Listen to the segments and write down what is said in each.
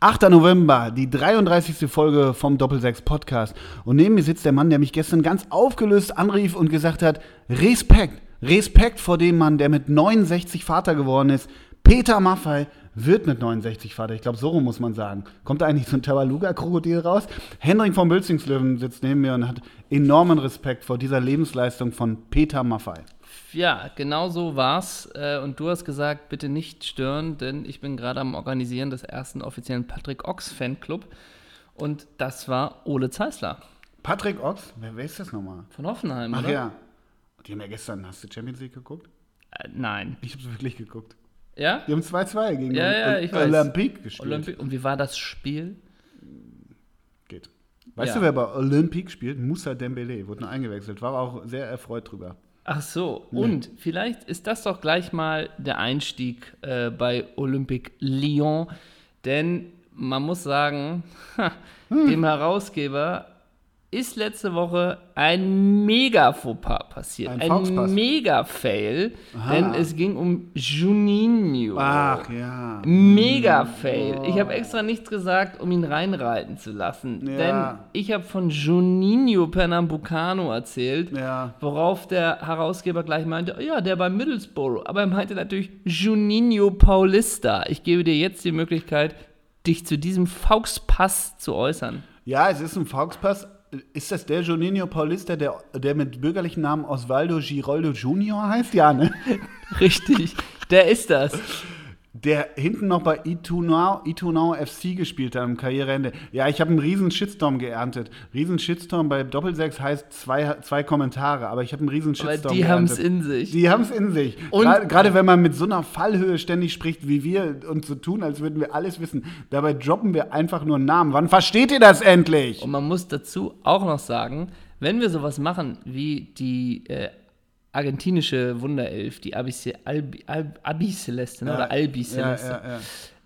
8. November, die 33. Folge vom Doppelsechs Podcast. Und neben mir sitzt der Mann, der mich gestern ganz aufgelöst anrief und gesagt hat: Respekt, Respekt vor dem Mann, der mit 69 Vater geworden ist. Peter Maffei wird mit 69 Vater. Ich glaube, so rum muss man sagen. Kommt da eigentlich so ein Tabaluga-Krokodil raus? Henrik von Bülzingslöwen sitzt neben mir und hat enormen Respekt vor dieser Lebensleistung von Peter Maffei. Ja, genau so war's. Äh, Und du hast gesagt, bitte nicht stören, denn ich bin gerade am Organisieren des ersten offiziellen Patrick Ochs Fanclub. Und das war Ole Zeisler Patrick Ochs, wer, wer ist das nochmal? von Hoffenheim, Ach oder? ja. Die haben ja gestern, hast du Champions League geguckt? Äh, nein. Ich habe es wirklich geguckt. Ja? Die haben 2-2 gegen Ja, ja, ich. Olympique gespielt. Olympi Und wie war das Spiel? Geht. Weißt Ja. du, wer bei Olympique spielt? Moussa Dembele, wurde nur eingewechselt. War auch sehr erfreut drüber. Ach so, und vielleicht ist das doch gleich mal der Einstieg äh, bei Olympique Lyon, denn man muss sagen, ha, dem Herausgeber ist letzte Woche ein mega Fauxpas passiert, Ein ein, mega Fail, Aha. denn es ging um Juninho. Ach ja. Mega Fail. Ich habe extra nichts gesagt, um ihn reinreiten zu lassen. Ja. Denn ich habe von Juninho Pernambucano erzählt, Ja. worauf der Herausgeber gleich meinte, "Oh ja, der bei Middlesbrough. Aber er meinte natürlich Juninho Paulista. Ich gebe dir jetzt die Möglichkeit, dich zu diesem Fauxpass zu äußern. Ja, es ist ein Fauxpass. Ist das der Juninho Paulista, der, der mit bürgerlichen Namen Osvaldo Giroldo Junior heißt? Ja, ne? Richtig, der ist das. Der hinten noch bei Itunau, Itunau FC gespielt hat am Karriereende. Ja, ich habe einen riesen Shitstorm geerntet. Riesen Shitstorm bei Doppelsechs heißt zwei, zwei Kommentare, aber ich habe einen riesen Aber Shitstorm die haben es geerntet. in sich. Die haben es in sich. Und- Gerade wenn man mit so einer Fallhöhe ständig spricht wie wir und so tun, als würden wir alles wissen. Dabei droppen wir einfach nur Namen. Wann versteht ihr das endlich? Und man muss dazu auch noch sagen, wenn wir sowas machen wie die äh, argentinische Wunderelf, die Abi, Albi, Albi, ne? oder Albi ja, ja, ja.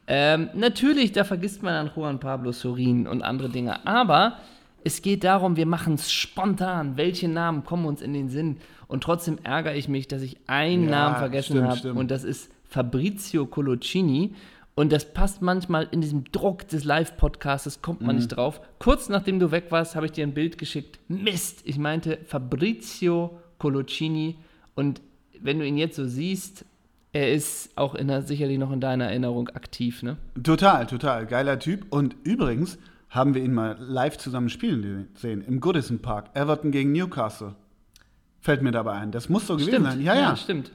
Ähm, natürlich, da vergisst man an Juan Pablo Sorin und andere Dinge. Aber es geht darum, wir machen es spontan. Welche Namen kommen uns in den Sinn? Und trotzdem ärgere ich mich, dass ich einen Namen vergessen habe. Und das ist Fabrizio Coloccini. Und das passt manchmal in diesem Druck des Live-Podcasts, kommt man Mhm. nicht drauf. Kurz nachdem du weg warst, habe ich dir ein Bild geschickt. Mist, ich meinte Fabrizio Coloccini. Und wenn du ihn jetzt so siehst, er ist auch in sicherlich noch in deiner Erinnerung aktiv, ne? Total, total. Geiler Typ. Und übrigens haben wir ihn mal live zusammen spielen sehen. Im Goodison Park. Everton gegen Newcastle. Fällt mir dabei ein. Das muss so gewesen sein. Ja, ja. stimmt.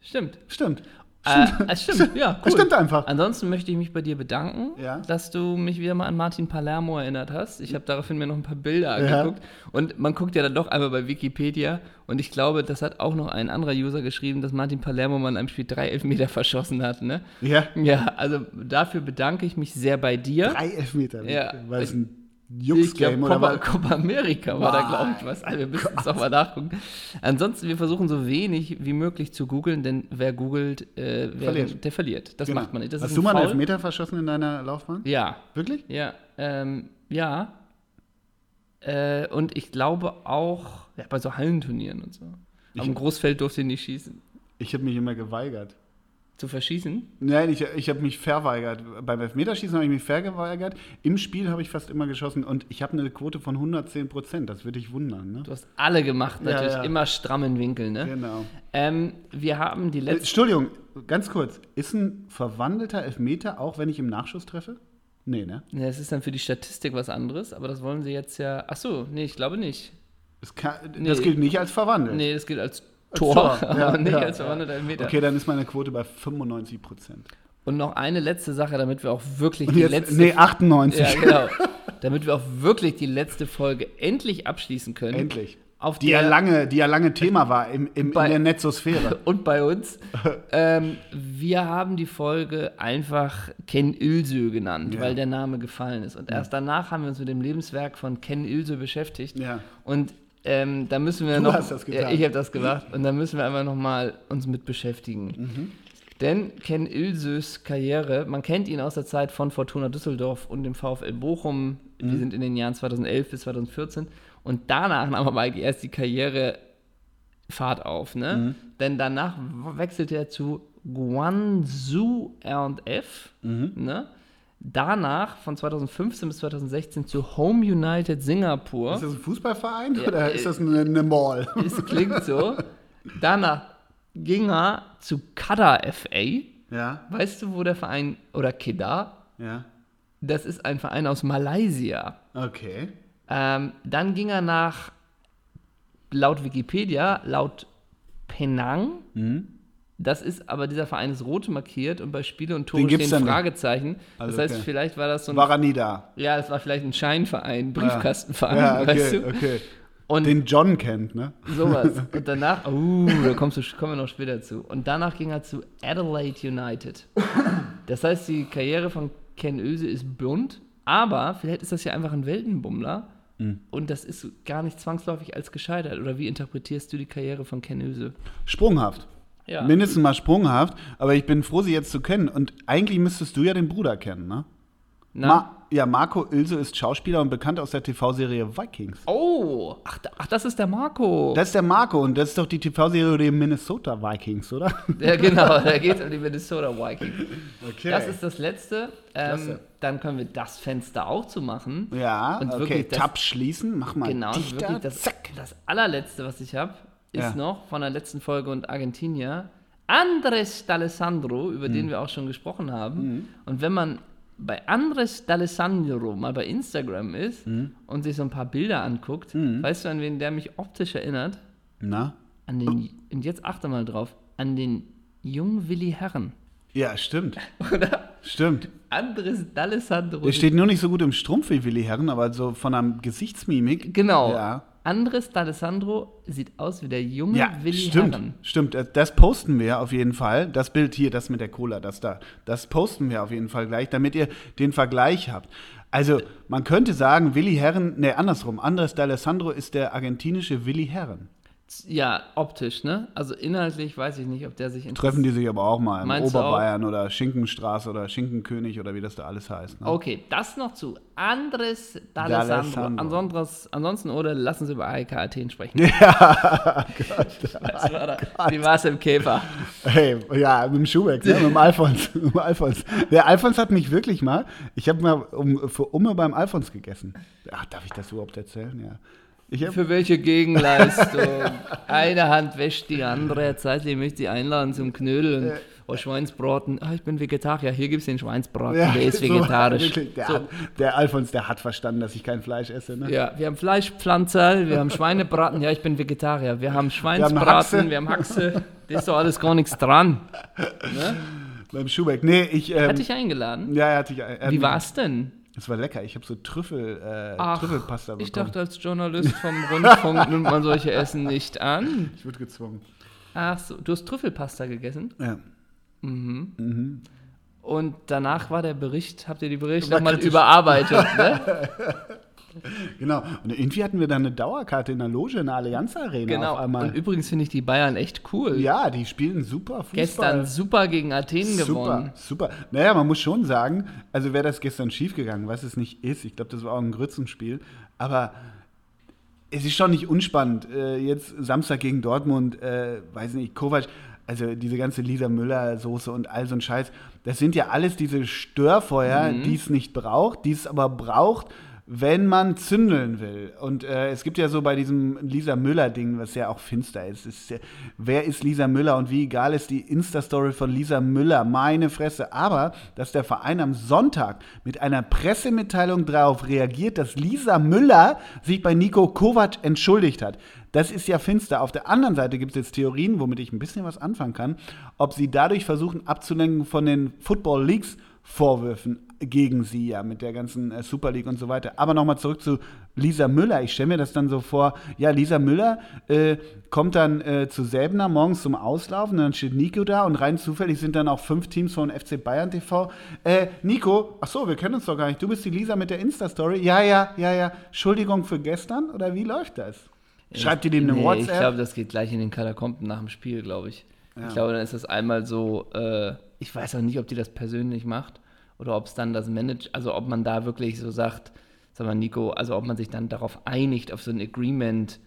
Stimmt. Stimmt. Äh, es stimmt, ja, cool. Stimmt einfach. Ansonsten möchte ich mich bei dir bedanken, Ja. dass du mich wieder mal an Martin Palermo erinnert hast. Ich habe daraufhin mir noch ein paar Bilder Ja. angeguckt. Und man guckt ja dann doch einmal bei Wikipedia. Und ich glaube, das hat auch noch ein anderer User geschrieben, dass Martin Palermo mal in einem Spiel drei Elfmeter verschossen hat. Ne? Ja. Ja, also dafür bedanke ich mich sehr bei dir. Drei Elfmeter. Ja. War das ein Ich Jux-Game glaube, oder Copa? Copa America war da, glaube ich, was. Also, wir müssen es auch mal nachgucken. Ansonsten, wir versuchen so wenig wie möglich zu googeln, denn wer googelt, äh, wer, Verliert. der verliert. Das Genau. macht man nicht. Das Hast ist du mal einen Foul. Elfmeter verschossen in deiner Laufbahn? Ja, Wirklich? ja, ähm, ja. Äh, und ich glaube auch ja, bei so Hallenturnieren und so. Ich- Am Großfeld durfte ich nicht schießen. Ich habe mich immer geweigert. Zu verschießen? Nein, ich, ich habe mich verweigert. Beim Elfmeterschießen habe ich mich verweigert. Im Spiel habe ich fast immer geschossen und ich habe eine Quote von 110 Prozent. Das würde dich wundern, ne? Du hast alle gemacht, Ja, natürlich ja. immer strammen Winkel, ne? Genau. Ähm, wir haben die Äh, letzte. Entschuldigung, ganz kurz. Ist ein verwandelter Elfmeter auch, wenn ich im Nachschuss treffe? Nee, ne? Ja, es ist dann für die Statistik was anderes, aber das wollen sie jetzt ja. Ach so, nee, ich glaube nicht. Das, kann, Nee. das gilt nicht als verwandelt. Nee, das gilt Als Tor, Tor, ja, nicht ja, als verwandelter Elfmeter. Okay, dann ist meine Quote bei 95 Prozent. Und noch eine letzte Sache, damit wir auch wirklich Und die jetzt, letzte. nee, 98. ja, genau. damit wir auch wirklich die letzte Folge endlich abschließen können. Endlich. Auf Die ja, lange, die ja lange Thema war im, im, in Bei- der Netzosphäre. Und bei uns. ähm, wir haben die Folge einfach Ken Ilsö genannt, Ja. weil der Name gefallen ist. Und erst danach haben wir uns mit dem Lebenswerk von Ken Ilsö beschäftigt. Ja. Und ähm, da müssen wir Du noch. hast das getan. Ja, ich habe das gemacht. Und da müssen wir einfach noch mal uns mit beschäftigen. Mhm. Denn Ken Ilsös Karriere, man kennt ihn aus der Zeit von Fortuna Düsseldorf und dem VfL Bochum. Die Mhm. sind in den Jahren 2011 bis 2014. Und danach nahm aber erst die Karriere Fahrt auf. Ne? Mhm. Denn danach wechselte er zu Guangzhou R&F. Mhm. Ne? Danach von 2015 bis 2016 zu Home United Singapur. Ist das ein Fußballverein Ja, oder äh, ist das eine, eine Mall? Es klingt so. Danach ging er zu Kada FA. Ja, Weißt du, wo der Verein, oder Kedah, ja. das ist ein Verein aus Malaysia. Okay. Ähm, dann ging er nach, laut Wikipedia, laut Penang. Mhm. Das ist, aber dieser Verein ist rot markiert und bei Spiele und Tore stehen. Fragezeichen. Also, das heißt, okay. vielleicht war das so ein, War er nie da? ja, das war vielleicht ein Scheinverein, Briefkastenverein, Ja, okay, weißt du? okay. Und Den John kennt, ne? sowas. Und danach, uh, da kommst du, kommen wir noch später zu. Und danach ging er zu Adelaide United. Das heißt, die Karriere von Ken Öse ist bunt, aber vielleicht ist das ja einfach ein Weltenbummler. Mhm. Und das ist gar nicht zwangsläufig als gescheitert. Oder wie interpretierst du die Karriere von Ken Öse? Sprunghaft. Ja. Mindestens mal sprunghaft, aber ich bin froh, sie jetzt zu kennen. Und eigentlich müsstest du ja den Bruder kennen, ne? Na? Ma ja, Marco Ilse ist Schauspieler und bekannt aus der TV-Serie Vikings. oh, ach, ach, das ist der Marco. Das ist der Marco und das ist doch die TV-Serie der Minnesota Vikings, oder? ja, genau, da geht es um die Minnesota Vikings. Okay. Das ist das Letzte. Ähm, dann können wir das Fenster auch zumachen. ja, Und okay. wirklich das- Tab schließen, mach mal Genau, und dichter. wirklich das, Zack. das allerletzte, was ich habe, ist Ja. noch von der letzten Folge und Argentinier. Andres D'Alessandro, über Mhm. den wir auch schon gesprochen haben. Und wenn man bei Andres D'Alessandro mal bei Instagram ist Mhm. und sich so ein paar Bilder anguckt, weißt du, an wen der mich optisch erinnert? Na? An den, und jetzt achte mal drauf, an den jungen Willi Herren. Ja, stimmt. Oder? Stimmt. Andres D'Alessandro. Der steht nur nicht so gut im Strumpf wie Willi Herren, aber so von einer Gesichtsmimik. Genau. Ja. Andres D'Alessandro sieht aus wie der junge Ja, Willi stimmt, Herren. stimmt. Das- Das posten wir auf jeden Fall. Das Bild hier, das mit der Cola, das da, das posten wir auf jeden Fall gleich, damit ihr den Vergleich habt. Also, man könnte sagen, Willi Herren, ne, andersrum. Andres D'Alessandro ist der argentinische Willi Herren. Ja, optisch, ne? Also inhaltlich weiß ich nicht, ob der sich Treffen die sich aber auch mal im Meinst du Oberbayern oder Schinkenstraße oder Schinkenkönig oder wie das da alles heißt. Ne? Okay, das noch zu Andres D'Alessandro. Ansonsten, ansonsten, oder lass uns über AEK Athen sprechen. Ja, Gott. Das war da. Wie war es im Käfer? Hey, ja, mit dem Schubeck, ne? mit dem Alfons. mit dem Alfons. Der Alfons hat mich wirklich mal, ich habe mal um, für Umme beim Alfons gegessen. Ach, darf ich das überhaupt erzählen? Ja. Ich Für welche Gegenleistung? Eine Hand wäscht die andere. Herr Zeitli möchte Sie einladen zum Knödeln. Oh, Schweinsbraten. Ah, ich bin Vegetarier. Hier gibt es den Schweinsbraten. Ja, der ist vegetarisch. der, So. hat, der Alfons, der hat verstanden, dass ich kein Fleisch esse. Ne? Ja, wir haben Fleischpflanzerl, wir haben Schweinebraten. Ja, ich bin Vegetarier. Wir haben haben Schweinsbraten, Haxe. wir haben Haxe. Da ist doch alles gar nichts dran. Ne? Beim Schubeck. Nee, ich. Ähm, Hat dich eingeladen? ja, hatte ich. Ähm, Wie war's denn? Es war lecker. Ich habe so Trüffel, äh, Ach, Trüffelpasta bekommen. Ich dachte, als Journalist vom Rundfunk nimmt man solche Essen nicht an. ich wurde gezwungen. Ach so, du hast Trüffelpasta gegessen Ja. und danach war der Bericht, habt ihr die Berichte nochmal überarbeitet, ne? Genau. Und irgendwie hatten wir da eine Dauerkarte in der Loge in der Allianz Arena Genau. auf einmal. Und übrigens finde ich die Bayern echt cool. ja, die spielen super Fußball. Gestern super gegen Athen Super, gewonnen. super. Naja, man muss schon sagen, also wäre das gestern schiefgegangen, was es nicht ist. Ich glaube, das war auch ein Grützenspiel. Aber es ist schon nicht unspannend. Äh, jetzt Samstag gegen Dortmund, äh, weiß nicht, Kovac, also diese ganze Lisa Müller-Soße und all so ein Scheiß, das sind ja alles diese Störfeuer, die es nicht braucht, die es aber braucht, wenn man zündeln will. Und äh, es gibt ja so bei diesem Lisa Müller-Ding, was ja auch finster ist, ist ja, wer ist Lisa Müller und wie egal ist die Insta-Story von Lisa Müller, meine Fresse. Aber, dass der Verein am Sonntag mit einer Pressemitteilung darauf reagiert, dass Lisa Müller sich bei Nico Kovac entschuldigt hat. Das ist ja finster. Auf der anderen Seite gibt es jetzt Theorien, womit ich ein bisschen was anfangen kann, ob sie dadurch versuchen abzulenken von den Football Leagues Vorwürfen gegen sie ja mit der ganzen äh, Super League und so weiter. Aber nochmal zurück zu Lisa Müller. Ich stelle mir das dann so vor, ja, Lisa Müller äh, kommt dann äh, zu Säbner morgens zum Auslaufen, dann steht Nico da und rein zufällig sind dann auch fünf Teams von FC Bayern TV. Äh, Nico, ach so, wir kennen uns doch gar nicht. Du bist die Lisa mit der Insta-Story. Ja, ja, ja, ja. Entschuldigung für gestern oder wie läuft das? Schreibt ihr dem eine nee, WhatsApp? Ich glaube, das geht gleich in den Katakomben nach dem Spiel, glaube ich. Ich glaube, dann ist das einmal so, äh, ich weiß auch nicht, ob die das persönlich macht oder ob es dann das Manage, also ob man da wirklich so sagt, sag mal, Nico, also ob man sich dann darauf einigt, auf so ein Agreement,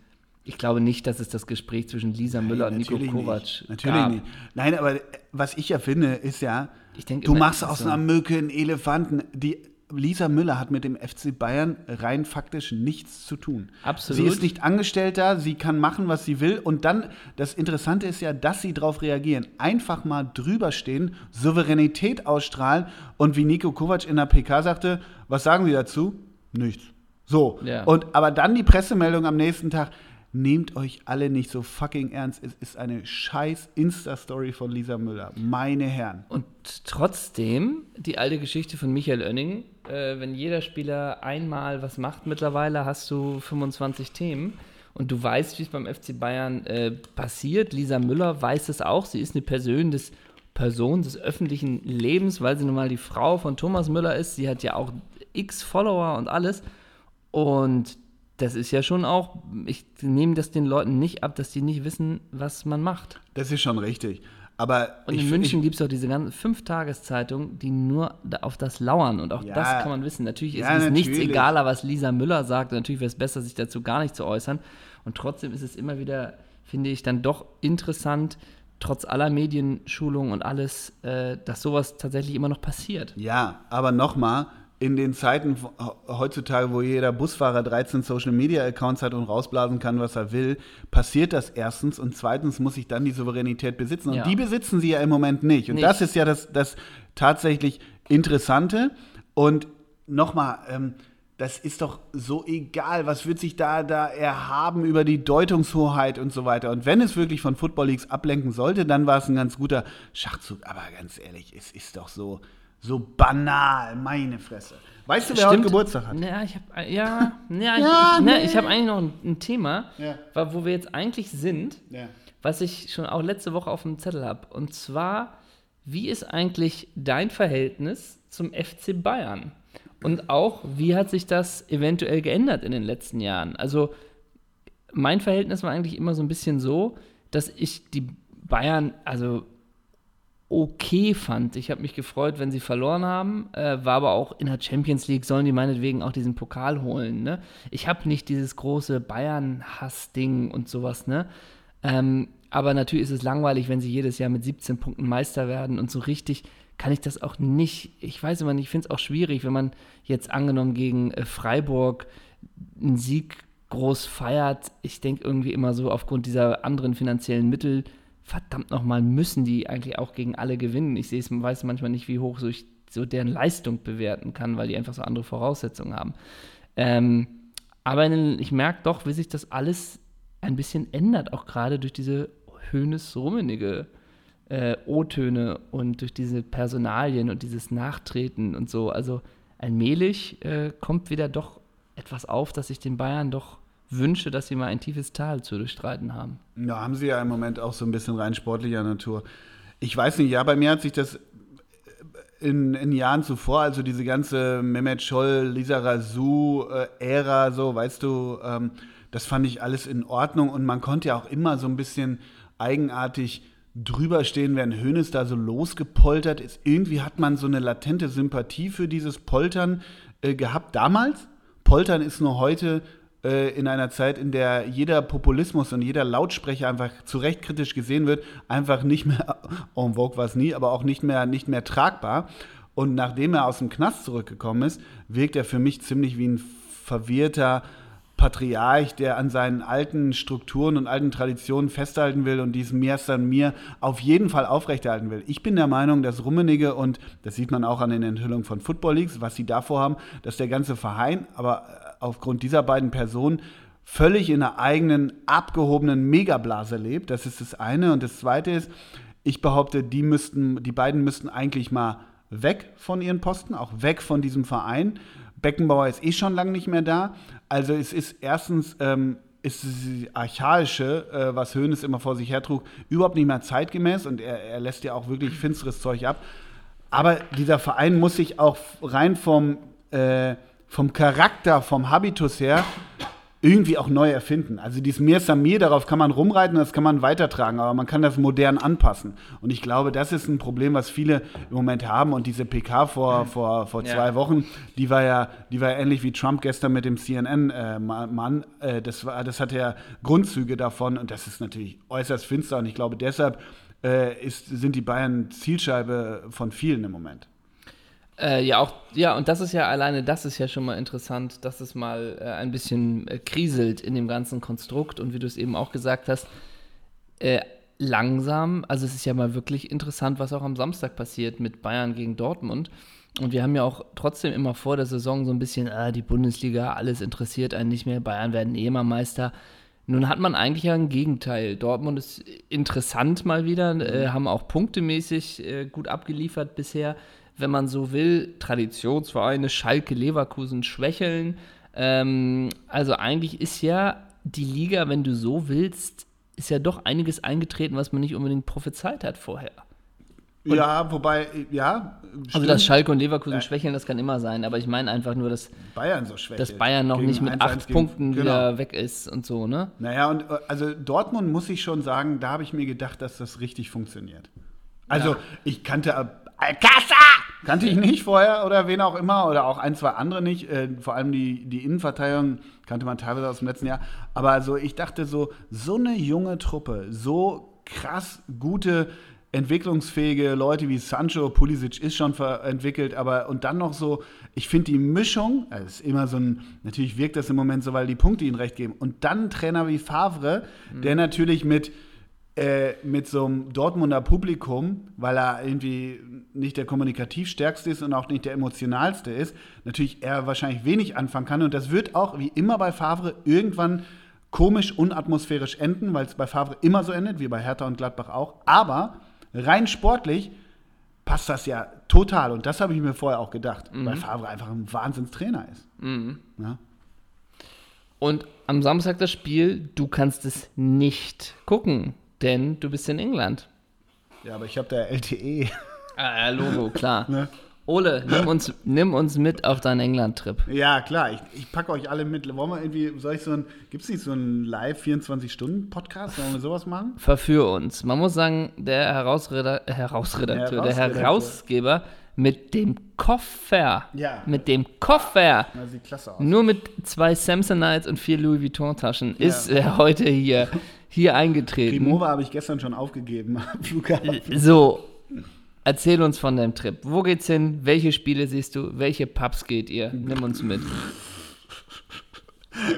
Ich glaube nicht, dass es das Gespräch zwischen Lisa Müller und Nico Kovac nicht. Natürlich gab. nicht. Nein, aber was ich ja finde, ist ja, du machst aus so. einer Mücke einen Elefanten. Die Lisa Müller hat mit dem FC Bayern rein faktisch nichts zu tun. Absolut. Sie ist nicht angestellt da, sie kann machen, was sie will. Und dann, das Interessante ist ja, dass sie darauf reagieren. Einfach mal drüber stehen, Souveränität ausstrahlen. Und wie Nico Kovac in der PK sagte, was sagen Sie dazu? Nichts. So. Ja. Und aber dann die Pressemeldung am nächsten Tag. Nehmt euch alle nicht so fucking ernst. Es ist eine scheiß Insta-Story von Lisa Müller. Meine Herren. Und trotzdem, die alte Geschichte von Michael Oenning, äh, wenn jeder Spieler einmal was macht mittlerweile, hast du 25 Themen. Und du weißt, wie es beim FC Bayern äh, passiert. Lisa Müller weiß es auch. Sie ist eine Person des, Person des öffentlichen Lebens, weil sie nun mal die Frau von Thomas Müller ist. Sie hat ja auch x Follower und alles. Und das ist ja schon auch, ich nehme das den Leuten nicht ab, dass die nicht wissen, was man macht. Das ist schon richtig. Aber Und ich, in München gibt es auch diese ganzen Fünf-Tageszeitungen, die nur auf das lauern. Und auch Ja. das kann man wissen. Natürlich ist Ja, es nichts egaler, was Lisa Müller sagt. Und natürlich wäre es besser, sich dazu gar nicht zu äußern. Und trotzdem ist es immer wieder, finde ich, dann doch interessant, trotz aller Medienschulung und alles, äh, dass sowas tatsächlich immer noch passiert. Ja, aber nochmal, in den Zeiten wo- heutzutage, wo jeder Busfahrer 13 Social Media Accounts hat und rausblasen kann, was er will, passiert das erstens und zweitens muss ich dann die Souveränität besitzen. Und Ja. die besitzen sie ja im Moment nicht. Und Nicht. das ist ja das, das tatsächlich Interessante. Und nochmal, ähm, das ist doch so egal, was wird sich da, da erhaben über die Deutungshoheit und so weiter. Und wenn es wirklich von Football Leagues ablenken sollte, dann war es ein ganz guter Schachzug. Aber ganz ehrlich, es ist doch so, so banal, meine Fresse. Weißt du, wer heute Geburtstag hat? Ja, ich habe ja, ja, Ja, ich, ne, nee. ich habe eigentlich noch ein, ein Thema, Ja. wo wir jetzt eigentlich sind. Ja. was ich schon auch letzte Woche auf dem Zettel habe. Und zwar, wie ist eigentlich dein Verhältnis zum FC Bayern? Und auch, wie hat sich das eventuell geändert in den letzten Jahren? Also, mein Verhältnis war eigentlich immer so ein bisschen so, dass ich die Bayern, also okay fand. Ich habe mich gefreut, wenn sie verloren haben, äh, war aber auch in der Champions League, sollen die meinetwegen auch diesen Pokal holen. Ne? Ich habe nicht dieses große Bayern-Hass-Ding und sowas. Ne? Ähm, aber natürlich ist es langweilig, wenn sie jedes Jahr mit 17 Punkten Meister werden und so richtig kann ich das auch nicht, ich weiß immer nicht, ich finde es auch schwierig, wenn man jetzt angenommen gegen äh, Freiburg einen Sieg groß feiert. Ich denke irgendwie immer so aufgrund dieser anderen finanziellen Mittel, verdammt nochmal, müssen die eigentlich auch gegen alle gewinnen. Ich sehe es, weiß manchmal nicht, wie hoch so ich so deren Leistung bewerten kann, weil die einfach so andere Voraussetzungen haben. Ähm, aber in ich merke doch, wie sich das alles ein bisschen ändert, auch gerade durch diese Hönes-Rummenige äh, O-Töne und durch diese Personalien und dieses Nachtreten und so. Also allmählich äh, kommt wieder doch etwas auf, dass ich den Bayern doch wünsche, dass sie mal ein tiefes Tal zu durchstreiten haben. Ja, haben sie ja im Moment auch so ein bisschen rein sportlicher Natur. Ich weiß nicht, ja, bei mir hat sich das in, in Jahren zuvor, also diese ganze Mehmet Scholl, Lisa Razou äh, so, weißt du, ähm, das fand ich alles in Ordnung und man konnte ja auch immer so ein bisschen eigenartig drüber stehen, wenn Hönes da so losgepoltert ist. Irgendwie hat man so eine latente Sympathie für dieses Poltern äh, gehabt damals. Poltern ist nur heute äh, in einer Zeit, in der jeder Populismus und jeder Lautsprecher einfach zu Recht kritisch gesehen wird, einfach nicht mehr, en vogue war es nie, aber auch nicht mehr, nicht mehr tragbar. Und nachdem er aus dem Knast zurückgekommen ist, wirkt er für mich ziemlich wie ein verwirrter Patriarch, der an seinen alten Strukturen und alten Traditionen festhalten will und dies Mir San Mir auf jeden Fall aufrechterhalten will. Ich bin der Meinung, dass Rummenigge und das sieht man auch an den Enthüllungen von Football Leagues, was sie davor haben, dass der ganze Verein, aber aufgrund dieser beiden Personen völlig in einer eigenen, abgehobenen Megablase lebt. Das ist das eine. Und das zweite ist, ich behaupte, die müssten, die beiden müssten eigentlich mal weg von ihren Posten, auch weg von diesem Verein. Beckenbauer ist eh schon lange nicht mehr da. Also es ist erstens ähm, ist das Archaische, äh, was Hoeneß immer vor sich hertrug, überhaupt nicht mehr zeitgemäß und er, er lässt ja auch wirklich finsteres Zeug ab. Aber dieser Verein muss sich auch rein vom, äh, vom Charakter, vom Habitus her irgendwie auch neu erfinden. Also dieses Mir Samir, darauf kann man rumreiten, das kann man weitertragen, aber man kann das modern anpassen. Und ich glaube, das ist ein Problem, was viele im Moment haben. Und diese PK vor, vor, vor zwei Ja. Wochen, die war ja, die war ja ähnlich wie Trump gestern mit dem CNN-Mann. Äh, das, war, das hatte ja Grundzüge davon und das ist natürlich äußerst finster. Und ich glaube, deshalb äh, ist, sind die Bayern Zielscheibe von vielen im Moment. Äh, ja, auch, ja, und das ist ja alleine, das ist ja schon mal interessant, dass es mal äh, ein bisschen äh, kriselt in dem ganzen Konstrukt und wie du es eben auch gesagt hast, äh, langsam, also es ist ja mal wirklich interessant, was auch am Samstag passiert mit Bayern gegen Dortmund. Und wir haben ja auch trotzdem immer vor der Saison so ein bisschen, ah, die Bundesliga, alles interessiert einen nicht mehr, Bayern werden eh immer Meister. Nun hat man eigentlich ja ein Gegenteil. Dortmund ist interessant mal wieder, äh, haben auch punktemäßig äh, gut abgeliefert bisher. Wenn man so will, Traditionsvereine, Schalke, Leverkusen schwächeln. Ähm, also eigentlich ist ja die Liga, wenn du so willst, ist ja doch einiges eingetreten, was man nicht unbedingt prophezeit hat vorher. ja, wobei, ja. Also stimmt. dass Schalke und Leverkusen schwächeln, das kann immer sein. Aber ich meine einfach nur, dass, Bayern so schwächelt. dass Bayern noch nicht mit 1-1 acht gegen- Punkten genau. wieder weg ist und so, ne? Naja, und äh, also Dortmund muss ich schon sagen, da habe ich mir gedacht, dass das richtig funktioniert. Also Ja. ich kannte äh, Alcázar! Kannte ich nicht vorher oder wen auch immer oder auch ein, zwei andere nicht. Äh, vor allem die, die Innenverteidigung kannte man teilweise aus dem letzten Jahr. Aber also ich dachte so, so eine junge Truppe, so krass gute, entwicklungsfähige Leute wie Sancho, Pulisic ist schon entwickelt, aber und dann noch so, ich finde die Mischung, also es ist immer so ein, natürlich wirkt das im Moment so, weil die Punkte ihnen recht geben. Und dann Trainer wie Favre, der natürlich mit äh, mit so einem Dortmunder Publikum, weil er irgendwie nicht der kommunikativ stärkste ist und auch nicht der emotionalste ist, natürlich er wahrscheinlich wenig anfangen kann. Und das wird auch, wie immer bei Favre, irgendwann komisch, unatmosphärisch enden, weil es bei Favre immer so endet, wie bei Hertha und Gladbach auch. Aber rein sportlich passt das ja total. Und das habe ich mir vorher auch gedacht, weil Favre einfach ein Wahnsinnstrainer ist. Ja? Und am Samstag das Spiel, du kannst es nicht gucken, denn du bist in England. ja, aber ich habe da LTE. Ah, ja, Logo, klar. Ne? Ole, nimm uns, nimm uns mit auf deinen England-Trip. Ja, klar, ich, ich packe euch alle mit. Wollen wir irgendwie, soll ich so ein, gibt es nicht so einen live 24-Stunden-Podcast? Sollen wir sowas machen? Verführ uns. Man muss sagen, der Herausreda Herausredakteur, der. Herausgeber mit dem Koffer. Ja. Mit dem Koffer. Das sieht klasse aus. Nur mit zwei Samsonites und vier Louis Vuitton-Taschen ist er heute hier, hier eingetreten. Primova habe ich gestern schon aufgegeben am Flughafen. So, erzähl uns von deinem Trip. Wo geht's hin? Welche Spiele siehst du? Welche Pubs geht ihr? Nimm uns mit.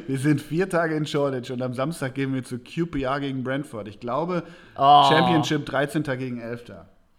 Wir sind vier Tage in Shoreditch und am Samstag gehen wir zu QPR gegen Brentford. Ich glaube, Oh. Championship 13. gegen 11.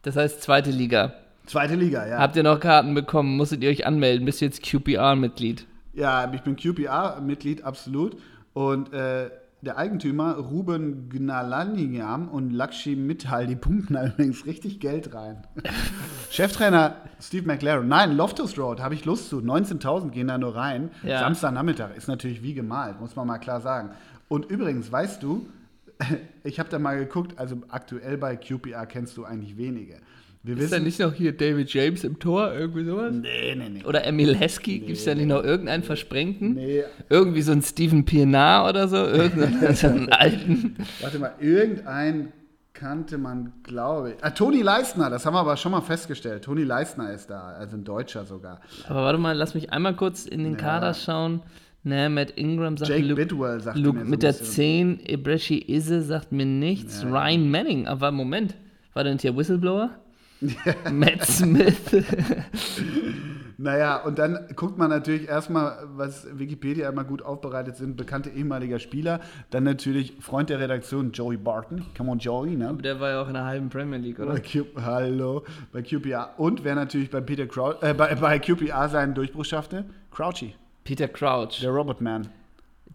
Das heißt, zweite Liga. Zweite Liga, ja. Habt ihr noch Karten bekommen? Musstet ihr euch anmelden? Bist du jetzt QPR-Mitglied? Ja, ich bin QPR-Mitglied, absolut. Und äh, der Eigentümer Ruben Gnalaniam und Lakshmi Mittal, die pumpen übrigens richtig Geld rein. Cheftrainer Steve McLaren. Nein, Loftus Road, habe ich Lust zu. 19.000 gehen da nur rein. Ja. Samstagnachmittag ist natürlich wie gemalt, muss man mal klar sagen. Und übrigens, weißt du, ich habe da mal geguckt, also aktuell bei QPR kennst du eigentlich wenige. Wir Ist da nicht noch hier David James im Tor? Irgendwie sowas? Nee, nee, nee. Oder Emil Heskey? Gibt es da nicht noch irgendeinen Versprengten? Nee, Irgendwie so einen Steven Pienaar oder so? Irgendeinen so einen alten. Warte mal, irgendein kannte man, glaube ich. Ah, Toni Leistner, das haben wir aber schon mal festgestellt. Toni Leistner ist da, also ein Deutscher sogar. Aber warte mal, lass mich einmal kurz in den Kader schauen. Ne, Matt Ingram sagt Jake Luke, Bidwell sagt Luke mir so mit ein der bisschen. 10, Ebrechi Isse sagt mir nichts. Ryan Manning, aber Moment, war denn hier Whistleblower? Matt Smith. Naja, und dann guckt man natürlich erstmal, was Wikipedia immer gut aufbereitet sind, bekannte ehemaliger Spieler. Dann natürlich Freund der Redaktion Joey Barton. Come on, Joey, ne? Der war ja auch in der halben Premier League, Bei oder? Q Hallo, bei QPR. Und wer natürlich bei Peter Crouch, äh, bei, bei QPR seinen Durchbruch schaffte, Crouchy, Peter Crouch. der Robot Man.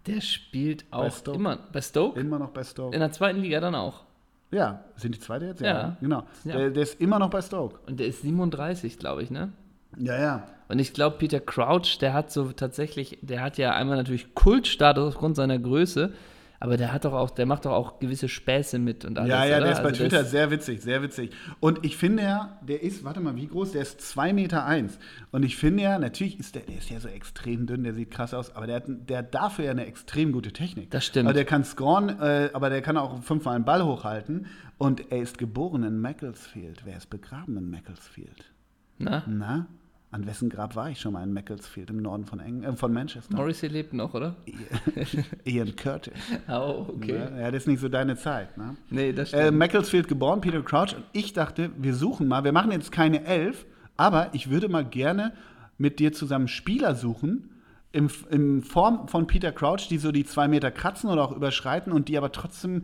Der spielt auch Stoke. immer bei Stoke. Immer noch bei Stoke. In der zweiten Liga dann auch. Ja, sind die zweite jetzt? Ja. Genau. Ja. Der, der ist immer noch bei Stoke. Und der ist 37, glaube ich, ne? Ja, ja. Und ich glaube, Peter Crouch, der hat so tatsächlich, der hat ja einmal natürlich Kultstatus aufgrund seiner Größe, Aber der hat doch auch, der macht doch auch gewisse Späße mit und alles. Ja, ja, oder? der ist bei Also Twitter sehr witzig, sehr witzig. Und ich finde ja, der ist, warte mal, wie groß? Der ist 2 Meter eins. Und ich finde ja, natürlich ist der, der ist ja so extrem dünn, der sieht krass aus, aber der hat, der hat dafür ja eine extrem gute Technik. Das stimmt. Aber der kann scoren, äh, aber der kann auch fünfmal einen Ball hochhalten. Und er ist geboren in Macclesfield. Wer ist begraben in Macclesfield? Na? Na? An wessen Grab war ich schon mal in Macclesfield im Norden von, Eng äh, von Manchester? Morrissey lebt noch, oder? Ian Curtis. Oh, okay. Ne? Ja, das ist nicht so deine Zeit. Ne? Nee, das Äh, stimmt. Macclesfield geboren, Peter Crouch. Und ich dachte, wir suchen mal, wir machen jetzt keine elf, aber ich würde mal gerne mit dir zusammen Spieler suchen, im, in Form von Peter Crouch, die so die zwei Meter kratzen oder auch überschreiten und die aber trotzdem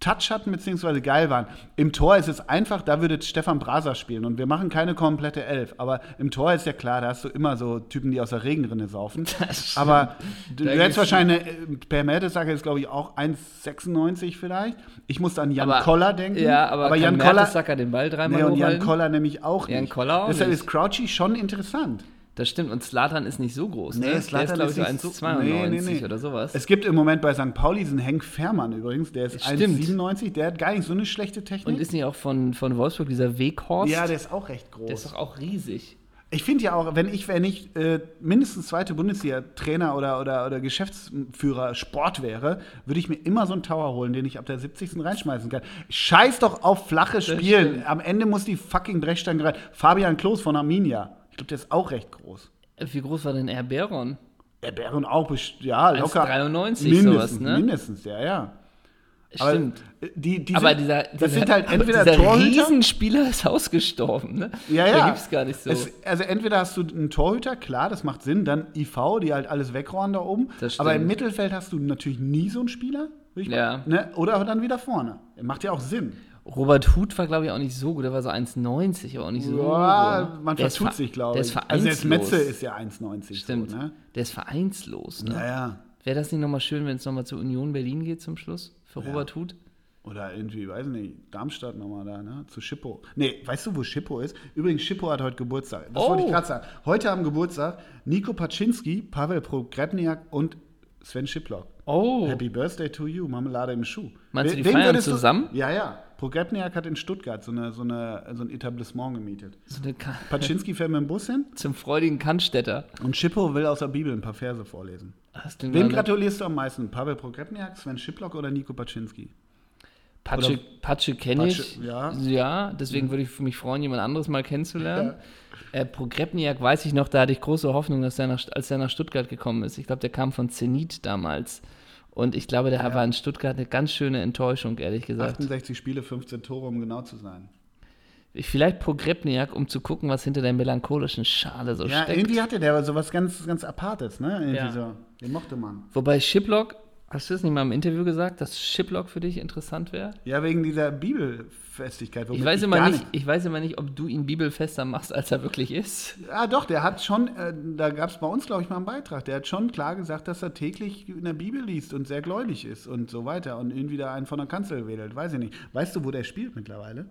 Touch hatten bzw. geil waren. Im Tor ist es einfach, da würde Stefan Braser spielen und wir machen keine komplette Elf. Aber im Tor ist ja klar, da hast du immer so Typen, die aus der Regenrinne saufen. Aber du, hättest wahrscheinlich, äh, per Mertesacker ist glaube ich auch 1,96 vielleicht. Ich musste an Jan Aber- Koller denken. Ja, aber, Jan kann Koller, Mertesacker den Ball dreimal nee, und Jan? Koller nämlich auch Jan nicht. Koller auch Deshalb nicht. ist Crouchy schon interessant. Das stimmt. Und Slatan ist nicht so groß. Nee, ne? Zlatan der ist, glaube ich, so nicht so- 1,92 nee, nee, nee. oder sowas. Es gibt im Moment bei St. Pauli diesen Henk Fährmann übrigens, der ist Stimmt. 1,97, der hat gar nicht so eine schlechte Technik. Und ist nicht auch von, von Wolfsburg dieser Weghorst? ja, der ist auch recht groß. der ist doch auch riesig. Ich finde ja auch, wenn ich, wenn ich äh, mindestens zweite Bundesliga-Trainer oder, oder, oder Geschäftsführer Sport wäre, würde ich mir immer so einen Tower holen, den ich ab der 70. reinschmeißen kann. Scheiß doch auf flache Spielen. Am Ende muss die fucking Brechstange rein. Fabian Klos von Arminia. Der ist auch recht groß. Wie groß war denn Erberon? Der Bären auch, ja, locker. 1,93 mindestens, sowas, ne? Mindestens, ja, ja. Aber, Stimmt. äh, Die, die aber sind, dieser, das dieser, sind halt aber entweder dieser Torhüter. Riesenspieler ist ausgestorben, ne? Ja, ja. Der gibt's gar nicht so. Es, also entweder hast du einen Torhüter, klar, das macht Sinn, dann IV, die halt alles wegrohren da oben. Das Aber im. Mittelfeld hast du natürlich nie so einen Spieler. Ja. mal- Ne? Oder dann wieder vorne. Macht ja auch Sinn. Robert Huth war, glaube ich, auch nicht so gut. Der war so 1,90, aber auch nicht so Ja, gut. man Der vertut ver- sich, glaube Der ich. ist also jetzt vereinslos. Metze ist ja 1,90. Stimmt. So, ne? Der ist vereinslos. Ne? Ja, ja. Wäre das nicht nochmal schön, wenn es nochmal zur Union Berlin geht zum Schluss? Für Robert Huth? Oder irgendwie, weiß nicht, Darmstadt nochmal da, ne? Zu Schippo. Nee, weißt du, wo Schippo ist? Übrigens, Schippo hat heute Geburtstag. Das Oh. wollte ich gerade sagen. Heute haben Geburtstag Nico Paczynski, Pavel Progrebniak und Sven Schiplock. Oh, Happy Birthday to you, Marmelade im Schuh. Meinst du, die wen feiern zusammen? Ja, ja. Progrebniak hat in Stuttgart so, eine, so, eine, so ein Etablissement gemietet. so Paczynski fährt mit dem Bus hin zum freudigen Cannstätter. und Schippo will aus der Bibel ein paar Verse vorlesen. Wem gratulierst du am meisten? Pavel Progrebniak, Sven Schiplock oder Nico Paczynski? Patsche, Patsche kenne ich. Ja. Ja, deswegen würde ich mich freuen, jemand anderes mal kennenzulernen. Äh, Progrebniak weiß ich noch, da hatte ich große Hoffnung, dass er nach, als er nach Stuttgart gekommen ist. Ich glaube, der kam von Zenit damals. Und ich glaube, der war in Stuttgart eine ganz schöne Enttäuschung, ehrlich gesagt. 68 Spiele, 15 Tore, um genau zu sein. Ich, vielleicht Progrebniak, um zu gucken, was hinter der melancholischen Schale so Ja, steckt. irgendwie hatte der aber so was ganz, ganz Apartes, ne? Irgendwie Ja. so. Den mochte man. Wobei Shiplock, hast du das nicht mal im Interview gesagt, dass Shiplock für dich interessant wäre? Ja, wegen dieser Bibelfestigkeit. Ich weiß, immer gar nicht, ich weiß immer nicht, ob du ihn bibelfester machst, als er wirklich ist. Ja, doch, der hat schon, äh, da gab es bei uns, glaube ich, mal einen Beitrag, der hat schon klar gesagt, dass er täglich in der Bibel liest und sehr gläubig ist und so weiter und irgendwie da einen von der Kanzel wedelt, weiß ich nicht. Weißt du, wo der spielt mittlerweile?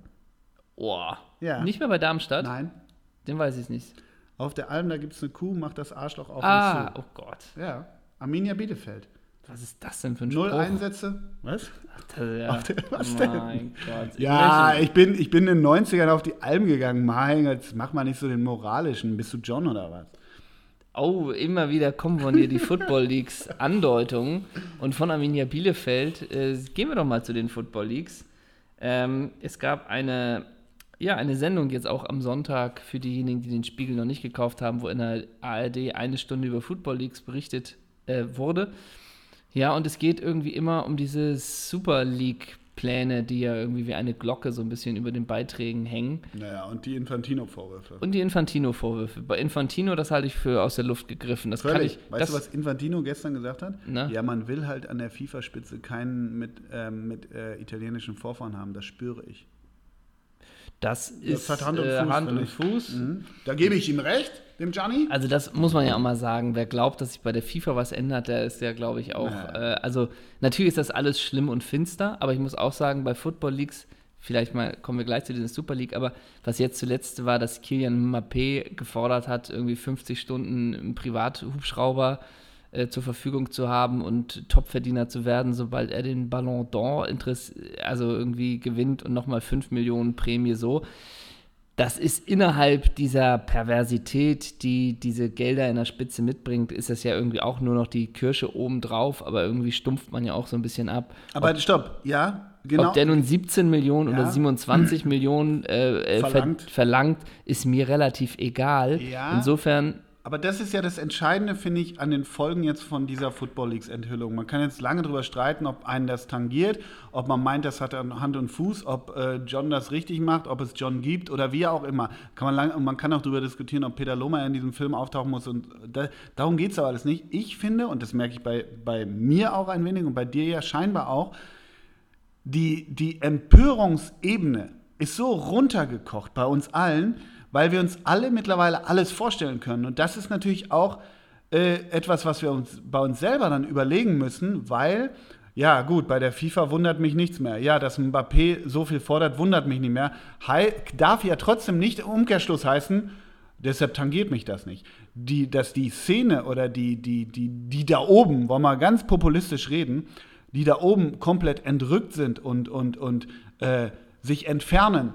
Boah. Ja. Nicht mehr bei Darmstadt? Nein. Den weiß ich nicht. Auf der Alm, da gibt es eine Kuh, macht das Arschloch auf Ah, und oh Gott. zu. Ja, Arminia Bielefeld. Was ist das denn für ein Null Spruch? Einsätze. Was? Ja. Was denn? Mein Gott. Ja, ich bin, ich bin in den 90ern auf die Alm gegangen. Mein Gott, jetzt mach mal nicht so den moralischen. Bist du John oder was? Oh, immer wieder kommen von dir die Football Leagues Andeutungen. Und von Arminia Bielefeld äh, gehen wir doch mal zu den Football Leagues. Ähm, es gab eine, ja, eine Sendung jetzt auch am Sonntag für diejenigen, die den Spiegel noch nicht gekauft haben, wo in der ARD eine Stunde über Football Leagues berichtet äh, wurde. Ja, und es geht irgendwie immer um diese Super League-Pläne, die ja irgendwie wie eine Glocke so ein bisschen über den Beiträgen hängen. Naja, und die Infantino-Vorwürfe. Und die Infantino-Vorwürfe. Bei Infantino, das halte ich für aus der Luft gegriffen. Das kann Völlig. ich. weißt du, was Infantino gestern gesagt hat? Na? Ja, man will halt an der FIFA-Spitze keinen mit, ähm, mit äh, italienischen Vorfahren haben, das spüre ich. Das ist hat Hand und äh, Fuß, Hand und. Fuß. Mhm. Da gebe ich ihm recht, dem Gianni. Also das muss man ja auch mal sagen. Wer glaubt, dass sich bei der FIFA was ändert, der ist ja, glaube ich, auch. Naja. Äh, also natürlich ist das alles schlimm und finster, aber ich muss auch sagen, bei Football Leagues, vielleicht mal kommen wir gleich zu dieser Super League, aber was jetzt zuletzt war, dass Kilian Mbappé gefordert hat, irgendwie 50 Stunden im Privathubschrauber äh, zur Verfügung zu haben und Topverdiener zu werden, sobald er den Ballon d'Or also irgendwie gewinnt und nochmal 5 Millionen Prämie so. Das ist innerhalb dieser Perversität, die diese Gelder in der Spitze mitbringt, ist das ja irgendwie auch nur noch die Kirsche obendrauf, aber irgendwie stumpft man ja auch so ein bisschen ab. Aber ob, stopp, ja, genau. Ob der nun 17 Millionen ja. oder 27 Millionen äh, äh, verlangt. Ver verlangt. ist mir relativ egal. Ja. Insofern aber das ist ja das Entscheidende, finde ich, an den Folgen jetzt von dieser Football Leagues Enthüllung. Man kann jetzt lange darüber streiten, ob einen das tangiert, ob man meint, das hat Hand und Fuß, ob äh, John das richtig macht, ob es John gibt oder wie auch immer. Kann man, lang, man kann auch darüber diskutieren, ob Peter Lohmer in diesem Film auftauchen muss. Und da, darum geht es aber alles nicht. Ich finde, und das merke ich bei, bei mir auch ein wenig und bei dir ja scheinbar auch, die, die Empörungsebene ist so runtergekocht bei uns allen, weil wir uns alle mittlerweile alles vorstellen können. Und das ist natürlich auch äh, etwas, was wir uns bei uns selber dann überlegen müssen, weil, ja gut, bei der FIFA wundert mich nichts mehr. Ja, dass Mbappé so viel fordert, wundert mich nicht mehr. He darf ja trotzdem nicht im Umkehrschluss heißen, deshalb tangiert mich das nicht. Die, dass die Szene oder die, die, die, die da oben, wollen wir ganz populistisch reden, die da oben komplett entrückt sind und, und, und äh, sich entfernen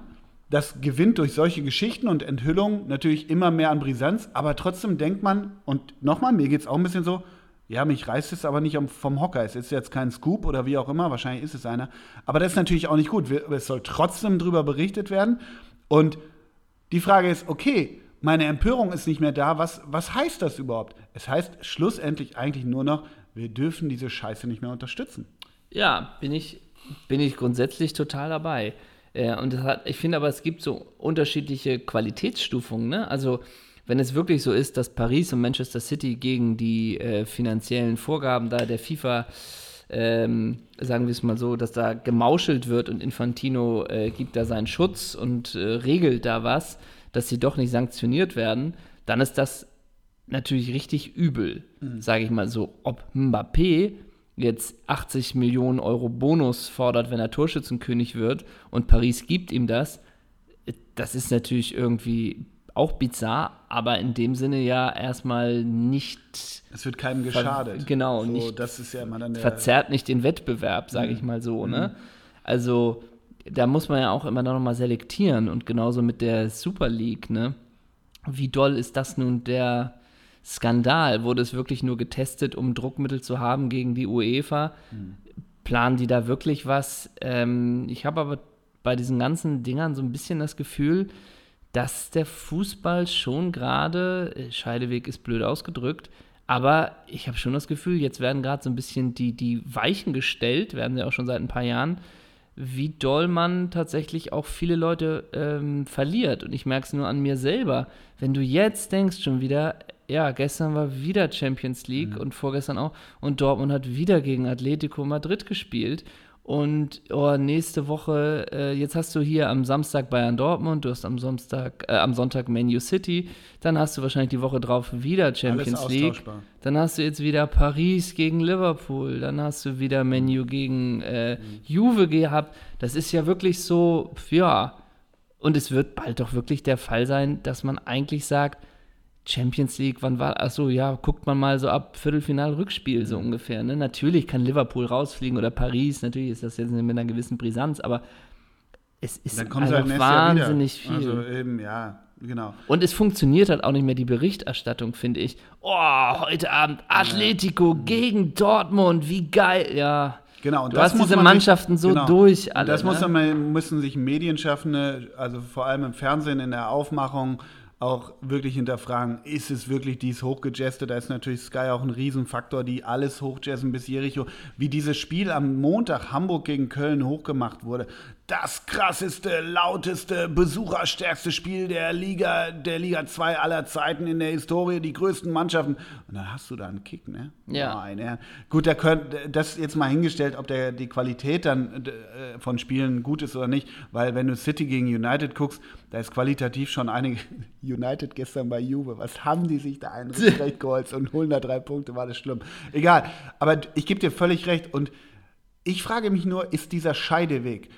das gewinnt durch solche Geschichten und Enthüllungen natürlich immer mehr an Brisanz, aber trotzdem denkt man, und nochmal, mir geht es auch ein bisschen so, ja, mich reißt es aber nicht vom Hocker. Es ist jetzt kein Scoop oder wie auch immer, wahrscheinlich ist es einer. Aber das ist natürlich auch nicht gut. Es soll trotzdem darüber berichtet werden. Und die Frage ist, okay, meine Empörung ist nicht mehr da. Was, was heißt das überhaupt? Es heißt schlussendlich eigentlich nur noch, wir dürfen diese Scheiße nicht mehr unterstützen. Ja, bin ich, bin ich grundsätzlich total dabei. Äh, und hat, ich finde aber, es gibt so unterschiedliche Qualitätsstufungen. Ne? Also, wenn es wirklich so ist, dass Paris und Manchester City gegen die äh, finanziellen Vorgaben da der FIFA, ähm, sagen wir es mal so, dass da gemauschelt wird und Infantino äh, gibt da seinen Schutz und äh, regelt da was, dass sie doch nicht sanktioniert werden, dann ist das natürlich richtig übel, mhm. sage ich mal so. Ob Mbappé jetzt 80 Millionen Euro Bonus fordert, wenn er Torschützenkönig wird und Paris gibt ihm das, das ist natürlich irgendwie auch bizarr, aber in dem Sinne ja erstmal nicht. Es wird keinem geschadet. Genau, so, nicht. Das ist ja immer dann verzerrt nicht den Wettbewerb, sage mhm. ich mal so. Ne? Mhm. Also da muss man ja auch immer noch mal selektieren und genauso mit der Super League. Ne? Wie doll ist das nun der Skandal. Wurde es wirklich nur getestet, um Druckmittel zu haben gegen die UEFA? Mhm. Planen die da wirklich was? Ähm, ich habe aber bei diesen ganzen Dingern so ein bisschen das Gefühl, dass der Fußball schon gerade, äh, Scheideweg ist blöd ausgedrückt, aber ich habe schon das Gefühl, jetzt werden gerade so ein bisschen die, die Weichen gestellt, werden sie auch schon seit ein paar Jahren, wie doll man tatsächlich auch viele Leute ähm, verliert. Und ich merke es nur an mir selber. Wenn du jetzt denkst schon wieder, ja, gestern war wieder Champions League mhm. und vorgestern auch. Und Dortmund hat wieder gegen Atletico Madrid gespielt. Und oh, nächste Woche, äh, jetzt hast du hier am Samstag Bayern Dortmund, du hast am Samstag, äh, am Sonntag Manu City, dann hast du wahrscheinlich die Woche drauf wieder Champions League. Dann hast du jetzt wieder Paris gegen Liverpool, dann hast du wieder Menu gegen äh, mhm. Juve gehabt. Das ist ja wirklich so, ja. Und es wird bald doch wirklich der Fall sein, dass man eigentlich sagt, Champions League, wann war, achso, ja, guckt man mal so ab Viertelfinal-Rückspiel so ungefähr. Ne? Natürlich kann Liverpool rausfliegen oder Paris, natürlich ist das jetzt mit einer gewissen Brisanz, aber es ist Dann also halt wahnsinnig viel. Also eben, ja, genau. Und es funktioniert halt auch nicht mehr die Berichterstattung, finde ich. Oh, heute Abend Atletico ja. gegen Dortmund, wie geil, ja. Genau, und du hast diese Mannschaften sich, so genau, durch. Alle, das ne? muss man, müssen sich Medienschaffende, also vor allem im Fernsehen in der Aufmachung, auch wirklich hinterfragen, ist es wirklich dies hochgejestet? Da ist natürlich Sky auch ein Riesenfaktor, die alles hochjessen bis Jericho. Wie dieses Spiel am Montag Hamburg gegen Köln hochgemacht wurde das krasseste, lauteste, besucherstärkste Spiel der Liga, der Liga 2 aller Zeiten in der Historie, die größten Mannschaften. Und dann hast du da einen Kick, ne? Ja. Meine. Gut, da könnt, das jetzt mal hingestellt, ob der, die Qualität dann äh, von Spielen gut ist oder nicht, weil wenn du City gegen United guckst, da ist qualitativ schon einige. United gestern bei Juve, was haben die sich da einen recht geholzt und holen da drei Punkte, war das schlimm. Egal, aber ich gebe dir völlig recht und ich frage mich nur, ist dieser Scheideweg,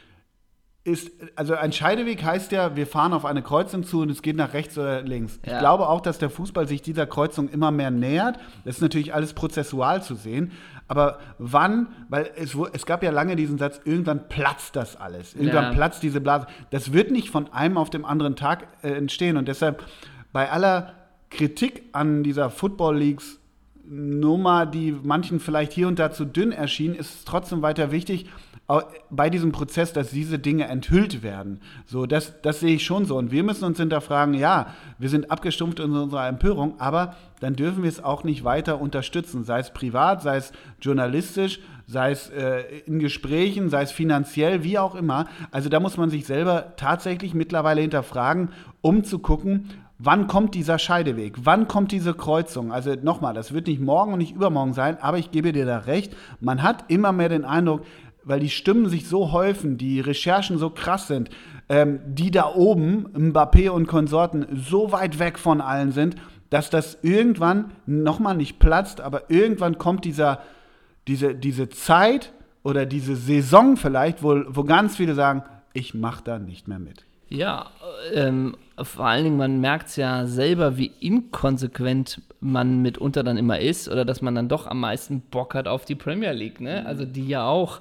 ist, also ein Scheideweg heißt ja, wir fahren auf eine Kreuzung zu und es geht nach rechts oder links. Ich Ja. glaube auch, dass der Fußball sich dieser Kreuzung immer mehr nähert. Das ist natürlich alles prozessual zu sehen. Aber wann, weil es, es gab ja lange diesen Satz, irgendwann platzt das alles. Irgendwann Ja. platzt diese Blase. Das wird nicht von einem auf dem anderen Tag äh, entstehen. Und deshalb bei aller Kritik an dieser Football Leagues Nummer, die manchen vielleicht hier und da zu dünn erschien, ist es trotzdem weiter wichtig, bei diesem Prozess, dass diese Dinge enthüllt werden. So, das, das sehe ich schon so. Und wir müssen uns hinterfragen, ja, wir sind abgestumpft in unserer Empörung, aber dann dürfen wir es auch nicht weiter unterstützen, sei es privat, sei es journalistisch, sei es äh, in Gesprächen, sei es finanziell, wie auch immer. Also da muss man sich selber tatsächlich mittlerweile hinterfragen, um zu gucken, Wann kommt dieser Scheideweg? Wann kommt diese Kreuzung? Also nochmal, das wird nicht morgen und nicht übermorgen sein, aber ich gebe dir da recht. Man hat immer mehr den Eindruck, weil die Stimmen sich so häufen, die Recherchen so krass sind, ähm, die da oben, Mbappé und Konsorten, so weit weg von allen sind, dass das irgendwann nochmal nicht platzt, aber irgendwann kommt dieser, diese, diese Zeit oder diese Saison vielleicht, wo, wo ganz viele sagen, ich mache da nicht mehr mit. Ja, ähm, vor allen Dingen, man merkt es ja selber, wie inkonsequent man mitunter dann immer ist oder dass man dann doch am meisten Bock hat auf die Premier League, ne? Also die ja auch,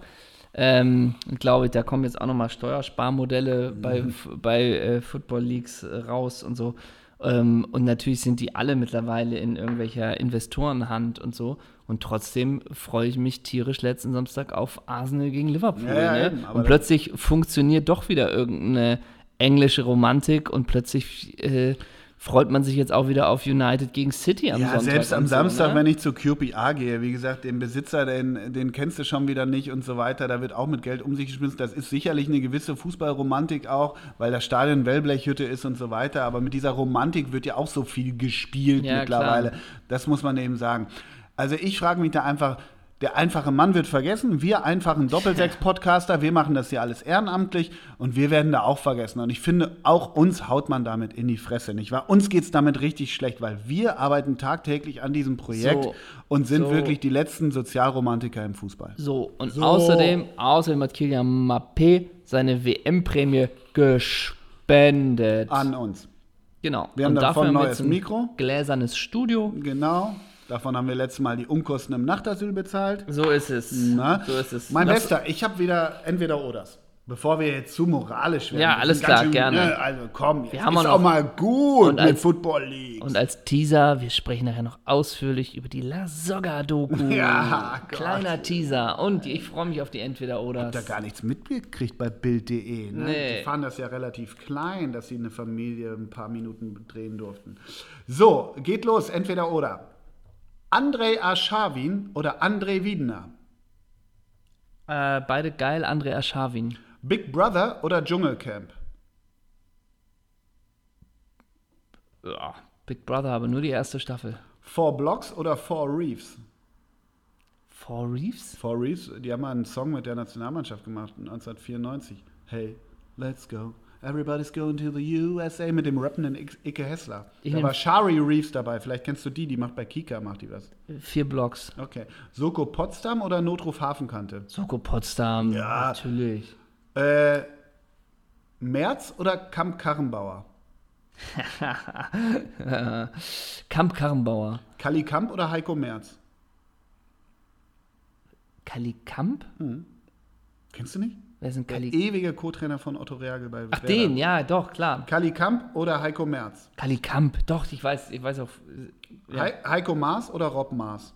ähm, glaube ich, da kommen jetzt auch nochmal Steuersparmodelle bei, bei äh, Football Leagues äh, raus und so. Ähm, und natürlich sind die alle mittlerweile in irgendwelcher Investorenhand und so. Und trotzdem freue ich mich tierisch letzten Samstag auf Arsenal gegen Liverpool. Ja, ja, ne? eben, und plötzlich funktioniert doch wieder irgendeine englische Romantik und plötzlich äh, freut man sich jetzt auch wieder auf United gegen City am ja, Sonntag. selbst am so, Samstag, ne? wenn ich zu QPA gehe, wie gesagt, den Besitzer, den, den kennst du schon wieder nicht und so weiter, da wird auch mit Geld um sich geschmissen. Das ist sicherlich eine gewisse Fußballromantik auch, weil das Stadion Wellblechhütte ist und so weiter, aber mit dieser Romantik wird ja auch so viel gespielt Ja, mittlerweile. klar. Das muss man eben sagen. Also ich frage mich da einfach, der einfache Mann wird vergessen, wir einfachen Doppelsechs-Podcaster, wir machen das hier alles ehrenamtlich und wir werden da auch vergessen. Und ich finde, auch uns haut man damit in die Fresse, nicht wahr? Uns geht es damit richtig schlecht, weil wir arbeiten tagtäglich an diesem Projekt So, und sind so. wirklich die letzten Sozialromantiker im Fußball. So, und So. außerdem, außerdem hat Kylian Mbappé seine WM-Prämie gespendet. An uns. genau. Wir haben und davon dafür haben wir neues jetzt ein Mikro. Gläsernes Studio. Genau. Davon haben wir letztes Mal die Umkosten im Nachtasyl bezahlt. So ist es. Na? So ist es. Mein Bester, ich habe wieder entweder oders. Bevor wir jetzt zu moralisch werden. Ja, Wir alles klar, gerne. ne, also komm, jetzt haben ist auch mal gut und mit als- Football League. Und als Teaser, wir sprechen nachher noch ausführlich über die La Soga-Doku. Ja, Gott. Kleiner Teaser. Und ich freue mich auf die Entweder-Oder. da gar nichts mitgekriegt bei Bild.de. Ne? Nee. Die fanden das ja relativ klein, dass sie eine Familie ein paar Minuten drehen durften. So, geht los, entweder oder. Andrei Aschawin oder André Wiedner? Äh, beide geil, André Aschawin. Big Brother oder Dschungelcamp? Ja, Big Brother, aber nur die erste Staffel. Four Blocks oder Four Reefs? Four Reefs? Four Reefs, die haben mal einen Song mit der Nationalmannschaft gemacht, 1994. Hey, let's go. Everybody's going to the USA mit dem rappenden Ike Icke Hessler. Ich da war Shari Reeves dabei. Vielleicht kennst du die, die macht bei Kika, macht die was. Vier Blocks. Okay. Soko Potsdam oder Notruf Hafenkante? Soko Potsdam. Ja. Natürlich. Äh, Merz oder Kamp Karrenbauer? Kamp Karrenbauer. Kali Kamp oder Heiko Merz? Kali Kamp? Kennst du nicht? Wer ist denn Der ewige Co-Trainer von Otto Reagel bei Ach, Werder. den, ja, doch, klar. Kali Kamp oder Heiko Merz? Kali Kamp, doch, ich weiß, ich weiß auch. Ja. Hei Heiko Maas oder Rob Maas?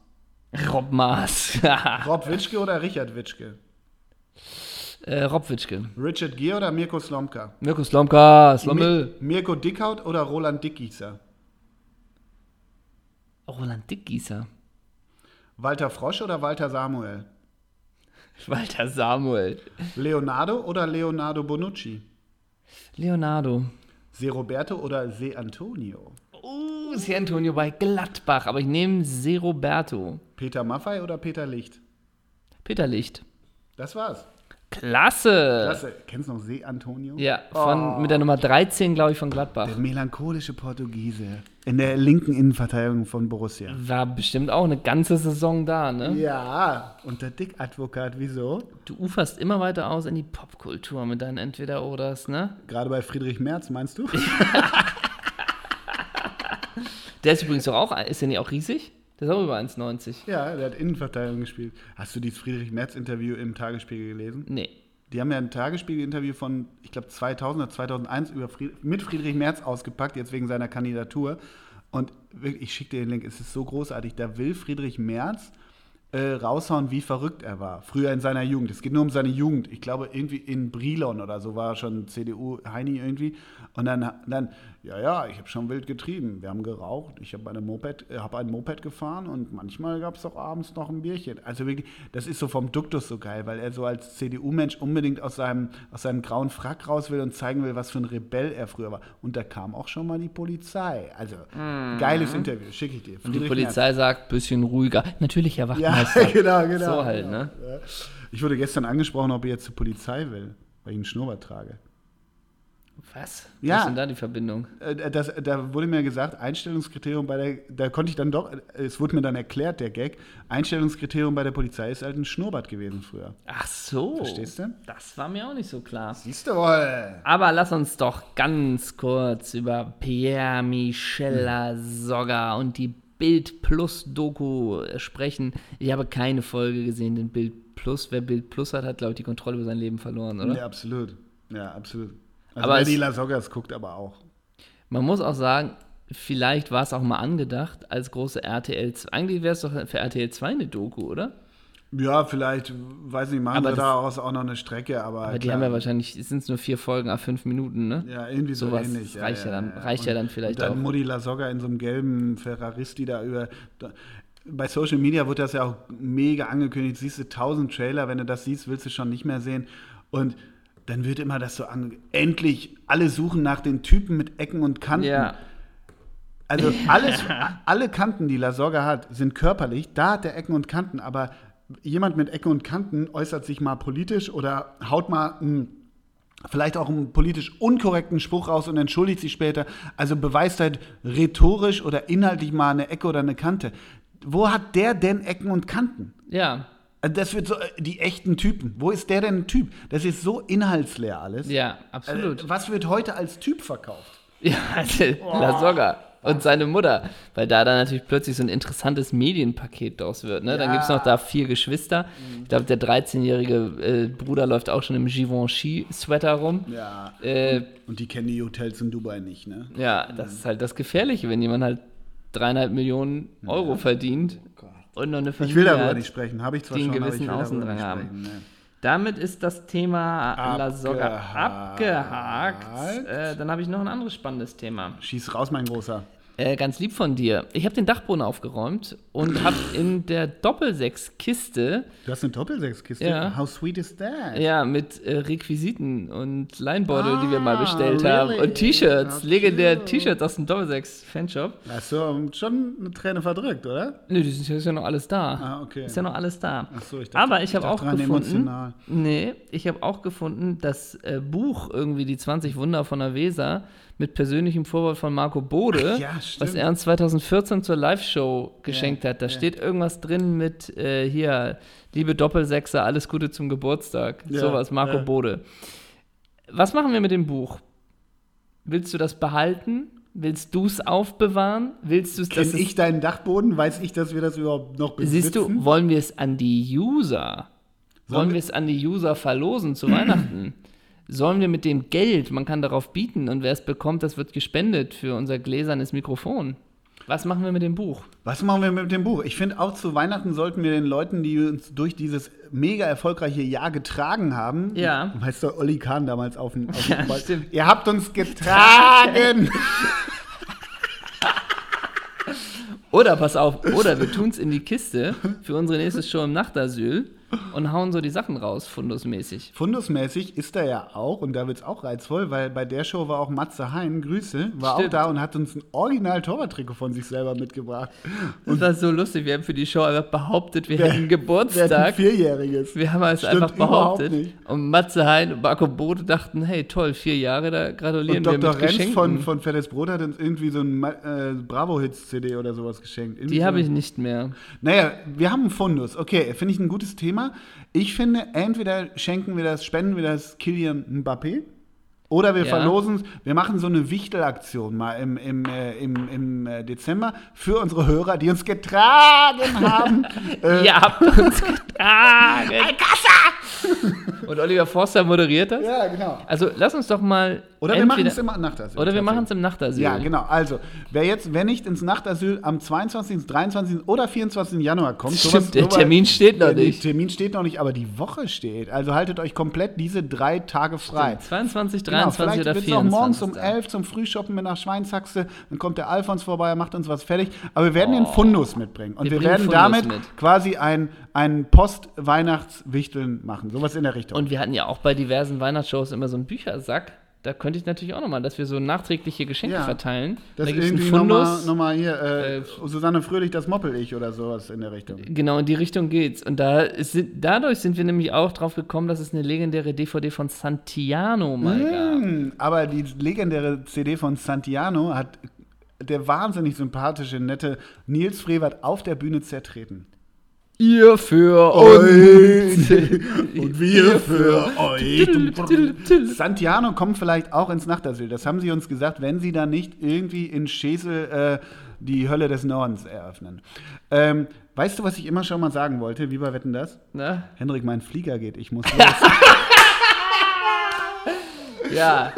Rob Maas. Rob Witschke oder Richard Witschke? äh, Rob Witschke. Richard Gier oder Mirko Slomka? Mirko Slomka, Slommel. Mi Mirko Dickhaut oder Roland Dickgießer? Roland Dickgießer. Walter Frosch oder Walter Samuel? Walter Samuel. Leonardo oder Leonardo Bonucci? Leonardo. Se Roberto oder Se Antonio? Uh, hier Antonio bei Gladbach, aber ich nehme Se Roberto. Peter Maffei oder Peter Licht? Peter Licht. Das war's. Klasse. Klasse. Kennst du noch See Antonio? Ja, von, mit der Nummer 13, glaube ich, von Gladbach. Der melancholische Portugiese. In der linken Innenverteidigung von Borussia. War bestimmt auch eine ganze Saison da, ne? Ja, und der Dick-Advokat, wieso? Du uferst immer weiter aus in die Popkultur mit deinen Entweder-Oders, ne? Gerade bei Friedrich Merz, meinst du? Der ist übrigens doch auch, ist der nicht auch riesig? Der ist auch über 1,90. ja, der hat Innenverteidigung gespielt. Hast du dieses Friedrich Merz-Interview im Tagesspiegel gelesen? Nee. Die haben ja ein Tagesspiegel-Interview von, ich glaube, 2000 oder 2001 über Fried mit Friedrich Merz ausgepackt, jetzt wegen seiner Kandidatur. Und wirklich, ich schicke dir den Link, es ist so großartig. Da will Friedrich Merz äh, raushauen, wie verrückt er war. Früher in seiner Jugend. Es geht nur um seine Jugend. Ich glaube, irgendwie in Brilon oder so war er schon CDU-Heini irgendwie. Und dann, dann ja, ja, ich habe schon wild getrieben. Wir haben geraucht. Ich habe eine Moped, hab ein Moped gefahren und manchmal gab es auch abends noch ein Bierchen. Also wirklich, das ist so vom Duktus so geil, weil er so als CDU-Mensch unbedingt aus seinem, aus seinem grauen Frack raus will und zeigen will, was für ein Rebell er früher war. Und da kam auch schon mal die Polizei. Also, geiles Interview, schicke ich dir. Mhm. Und die Friedrich Polizei sagt, bisschen ruhiger. Natürlich, Herr Ja, Wachtmeister. genau, genau. So halt, ne? Ich wurde gestern angesprochen, ob ich jetzt zur Polizei will, weil ich einen Schnurrbart trage. Was? Ja. Was ist denn da die Verbindung? Äh, Das, da wurde mir gesagt, Einstellungskriterium bei der, da konnte ich dann doch, es wurde mir dann erklärt, der Gag, Einstellungskriterium bei der Polizei ist halt ein Schnurrbart gewesen früher. Ach so. Verstehst du? Das war mir auch nicht so klar. Siehst du wohl. Aber lass uns doch ganz kurz über Pierre Michel Sogga und die Bild Plus Doku sprechen. Ich habe keine Folge gesehen, denn Bild Plus, wer Bild Plus hat, hat, glaube ich, die Kontrolle über sein Leben verloren, oder? Ja, absolut. Ja, absolut. Also Aber es- die Lasoggas guckt aber auch. Man muss auch sagen, vielleicht war es auch mal angedacht als große RTL 2. Eigentlich wäre es doch für RTL 2 eine Doku, oder? Ja, vielleicht, weiß nicht, machen Aber wir das- daraus auch noch eine Strecke, aber. Aber die haben ja wahrscheinlich, sind es nur vier Folgen, a fünf Minuten, ne? Ja, irgendwie so Sowas ähnlich. reicht ja dann- reicht ja dann vielleicht und dann auch. Mutti Lasogga in so einem gelben Ferraristi da über. Da, bei Social Media wird das ja auch mega angekündigt. Siehst du tausend Trailer, wenn du das siehst, willst du schon nicht mehr sehen. Und dann wird immer das so an. Endlich, alle suchen nach den Typen mit Ecken und Kanten. Ja. Also alles, alle Kanten, die Lasogga hat, sind körperlich. Da hat der Ecken und Kanten, aber jemand mit Ecken und Kanten äußert sich mal politisch oder haut mal einen, vielleicht auch einen politisch unkorrekten Spruch raus und entschuldigt sich später. Also beweist halt rhetorisch oder inhaltlich mal eine Ecke oder eine Kante. Wo hat der denn Ecken und Kanten? Ja. Also Das wird so, äh, die echten Typen. Wo ist der denn ein Typ? Das ist so inhaltsleer alles. Ja, absolut. Äh, Was wird heute als Typ verkauft? Ja, also, La Soga und seine Mutter. Weil da dann natürlich plötzlich so ein interessantes Medienpaket draus wird. Ne? Dann Ja. Mhm. gibt es noch da vier Geschwister. Ich glaube, der 13-jährige äh, Bruder läuft auch schon im Givenchy-Sweater rum. Ja. Äh, Und die kennen die Hotels in Dubai nicht, ne? ja, das ist halt das Gefährliche, wenn jemand halt dreieinhalb Millionen Euro verdient und noch eine Familie Ich will darüber hat. nicht sprechen, habe ich zwar die einen schon, aber ich gewissen darüber Außendrang haben. sprechen, ne. Damit ist das Thema La Soga Abgehakt. abgehakt. Äh, dann habe ich noch ein anderes spannendes Thema. Schieß raus, mein Großer. Äh, ganz lieb von dir. Ich habe den Dachboden aufgeräumt und habe in der Doppelsechs-Kiste Du hast eine Doppelsechskiste? Ja. How sweet is that? ja, mit äh, Requisiten und Leinbeutel, die wir mal Ah, bestellt really? haben. Und T-Shirts, Okay. legendäre T-Shirts aus dem Doppelsechs-Fanshop. Hast du schon eine Träne verdrückt, oder? Nö, die sind, ist ja noch alles da. Ah, okay. Ist ja noch alles da. Ach so, ich dachte- Aber ich habe auch dran, gefunden. emotional. Nee, ich habe auch gefunden, das äh, Buch irgendwie die 20 Wunder von der Weser mit persönlichem Vorwort von Marco Bode, Ach ja, was er uns 2014 zur Live-Show geschenkt hat. Da ja. steht irgendwas drin mit äh, hier, liebe Doppelsechser, alles Gute zum Geburtstag. Ja, Sowas, Marco ja. Bode. Was machen wir mit dem Buch? Willst du das behalten? Willst du es aufbewahren? Willst du es, Kenn ich deinen Dachboden? Weiß ich, dass wir das überhaupt noch besitzen? Siehst du, wollen wir es an die User? Sollen Wollen wir es an die User verlosen zu Weihnachten? Sollen wir mit dem Geld, man kann darauf bieten und wer es bekommt, das wird gespendet für unser gläsernes Mikrofon. Was machen wir mit dem Buch? Was machen wir mit dem Buch? Ich finde, auch zu Weihnachten sollten wir den Leuten, die uns durch dieses mega erfolgreiche Jahr getragen haben, Ja. weißt du, Olli Kahn damals auf dem, auf Ja, Ball, stimmt. ihr habt uns getragen. Oder pass auf, oder wir tun es in die Kiste für unsere nächste Show im Nachtasyl. Und hauen so die Sachen raus, fundusmäßig. Fundusmäßig ist er ja auch, und da wird es auch reizvoll, weil bei der Show war auch Matze Hein, Grüße, war Stimmt. auch da und hat uns ein original Torwarttrikot von sich selber mitgebracht. Das war so lustig. Wir haben für die Show einfach behauptet, wir Wer- hätten Der hat ein Geburtstag. Vierjähriges. Wir haben es Stimmt einfach behauptet. Und Matze Hein und Marco Bode dachten, hey, toll, vier Jahre, da gratulieren Und wir Dr. mit Renz Geschenken. von, von Fettes Brot hat uns irgendwie so ein äh, Bravo-Hits-CD oder sowas geschenkt. Irgendwie die habe ich nicht mehr. Naja, wir haben einen Fundus. Okay, finde ich ein gutes Thema. Ich finde, entweder schenken wir das, spenden wir das Kilian Mbappé. Oder wir Ja. verlosen es, wir machen so eine Wichtelaktion mal im, im, äh, im, im äh, Dezember für unsere Hörer, die uns getragen haben. äh, Ihr habt uns getragen. Und Oliver Forster moderiert das? ja, genau. Also lass uns doch mal. Oder wir machen es im Nachtasyl. Oder wir machen es im Nachtasyl. Ja, genau. Also, wer jetzt, wer nicht ins Nachtasyl am 22., 23. oder 24. Januar kommt, Stimmt, der Termin steht noch der nicht. Termin steht noch nicht, aber die Woche steht. Also haltet euch komplett diese drei Tage frei. 22, Genau, 23 vielleicht oder wird es 24. auch morgens um 11 zum Frühshoppen mit nach Schweinshaxe. Dann kommt der Alfons vorbei, macht uns was fertig. Aber wir werden den Fundus mitbringen. Und Wir wir, werden Fundus damit mit. quasi ein, ein Post-Weihnachtswichteln machen. Sowas in der Richtung. Und wir hatten ja auch bei diversen Weihnachtsshows immer so einen Büchersack. Da könnte ich natürlich auch nochmal, dass wir so nachträgliche Geschenke Ja. verteilen. das da ist irgendwie nochmal noch mal hier, äh, Äh, Susanne Fröhlich, das Moppel ich oder sowas in der Richtung. Genau, in die Richtung geht's. Und da ist, dadurch sind wir nämlich auch drauf gekommen, dass es eine legendäre DVD von Santiano mal gab. Hm, aber die legendäre CD von Santiano hat der wahnsinnig sympathische, nette Nils Frevert auf der Bühne zertreten. Ihr für uns und wir für euch. Santiano kommt vielleicht auch ins Nachtasyl. Das haben sie uns gesagt, wenn sie da nicht irgendwie in Schesel äh, die Hölle des Nordens eröffnen. Ähm, weißt du, was ich immer schon mal sagen wollte? Wie bei Wetten das? Na? Henrik, mein Flieger geht. Ich muss los. Ja.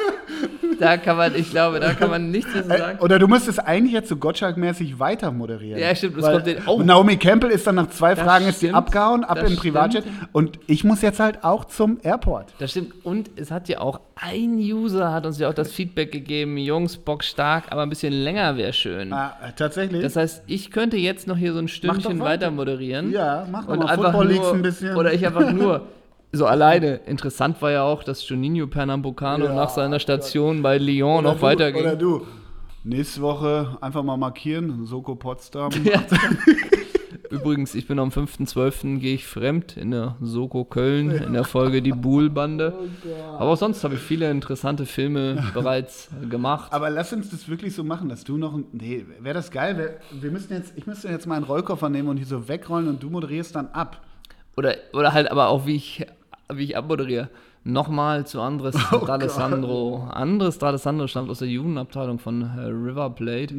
Da kann man, ich glaube, da kann man nichts mehr zu Äh, sagen. Oder du müsstest eigentlich jetzt so Gottschalk-mäßig weiter moderieren. Ja, stimmt, das Weil kommt den- oh. Naomi Campbell ist dann nach zwei Das Fragen ist die abgehauen, ab in Privatjet. Und ich muss jetzt halt auch zum Airport. Das stimmt. Und es hat ja auch ein User hat uns ja auch das Feedback gegeben, Jungs, Bock stark, aber ein bisschen länger wäre schön. Ah, tatsächlich. Das heißt, ich könnte jetzt noch hier so ein Stündchen weiter. moderieren. Ja, mach doch und mal. Football nur, Leagues ein bisschen. Oder ich einfach nur so alleine. Interessant war ja auch, dass Juninho Pernambucano Ja, nach seiner Station bei Lyon noch du, weiterging. Oder du. Nächste Woche einfach mal markieren, Soko Potsdam. Ja. Übrigens, ich bin am 5.12. gehe ich fremd in der Soko Köln, in der Folge Die Buhl-Bande. Oh Aber auch sonst habe ich viele interessante Filme bereits gemacht. Aber lass uns das wirklich so machen, dass du noch. ein- Nee, wäre das geil. Wär, wir müssten jetzt, ich müsste jetzt mal einen Rollkoffer nehmen und die so wegrollen und du moderierst dann ab. Oder, oder halt aber auch, wie ich, wie ich abmoderiere. Nochmal zu Andres Oh D'Alessandro. Andres D'Alessandro stammt aus der Jugendabteilung von äh, River Plate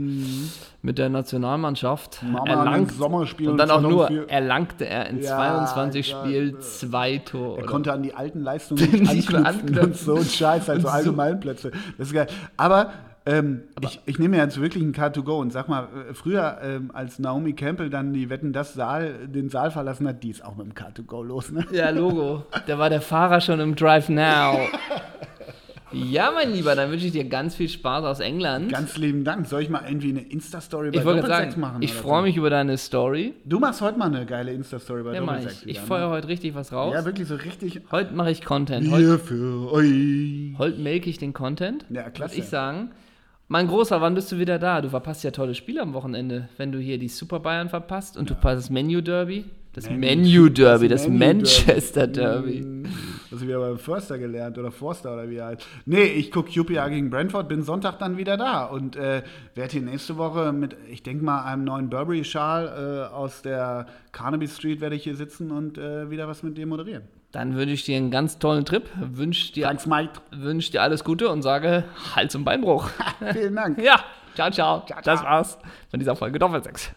mit der Nationalmannschaft. Mama an Erlangt, den Sommerspielen und dann auch nur 2004. erlangte er in Ja, 22 ja, Spielen zwei Tore. Er konnte an die alten Leistungen nicht Nicht mehr anknüpfen und anknüpfen. so ein Scheiß, also Und so- Allgemeinplätze. Das ist geil. Aber, ähm, ich, ich nehme jetzt wirklich ein Car2Go und sag mal, äh, früher, ähm, als Naomi Campbell dann die Wetten das Saal, den Saal verlassen hat, die ist auch mit dem Car2Go los, ne? Ja, Logo. Da war der Fahrer schon im Drive Now. Ja, mein Lieber, dann wünsche ich dir ganz viel Spaß aus England. Ganz lieben Dank. Soll ich mal irgendwie eine Insta-Story bei Doppelsex machen? ich freue so? mich über deine Story. Du machst heute mal eine geile Insta-Story bei Ja, Doppelsex. ich. Ich ne? heute richtig was raus. Ja, wirklich so richtig. Heute mache ich Content. Heute, Wir für euch. heute melke ich den Content. Ja, klasse. Würde ich sagen. Mein Großer, wann bist du wieder da? Du verpasst ja tolle Spiele am Wochenende, wenn du hier die Super Bayern verpasst und du verpasst das Menu Derby. Das Menu- Derby, das das, Manchester Derby. Mm, Das wieder beim Förster gelernt oder Forster oder wie heißt. Nee, ich gucke QPR gegen Brentford, bin Sonntag dann wieder da und äh, werde hier nächste Woche mit, ich denke mal, einem neuen Burberry-Schal äh, aus der Carnaby Street werde ich hier sitzen und äh, wieder was mit dir moderieren. Dann wünsche ich dir einen ganz tollen Trip, wünsche dir, Thanks, wünsch dir alles Gute und sage Hals- und Beinbruch. Vielen Dank. ja, ciao, ciao. Das war's von dieser Folge Doppelsex.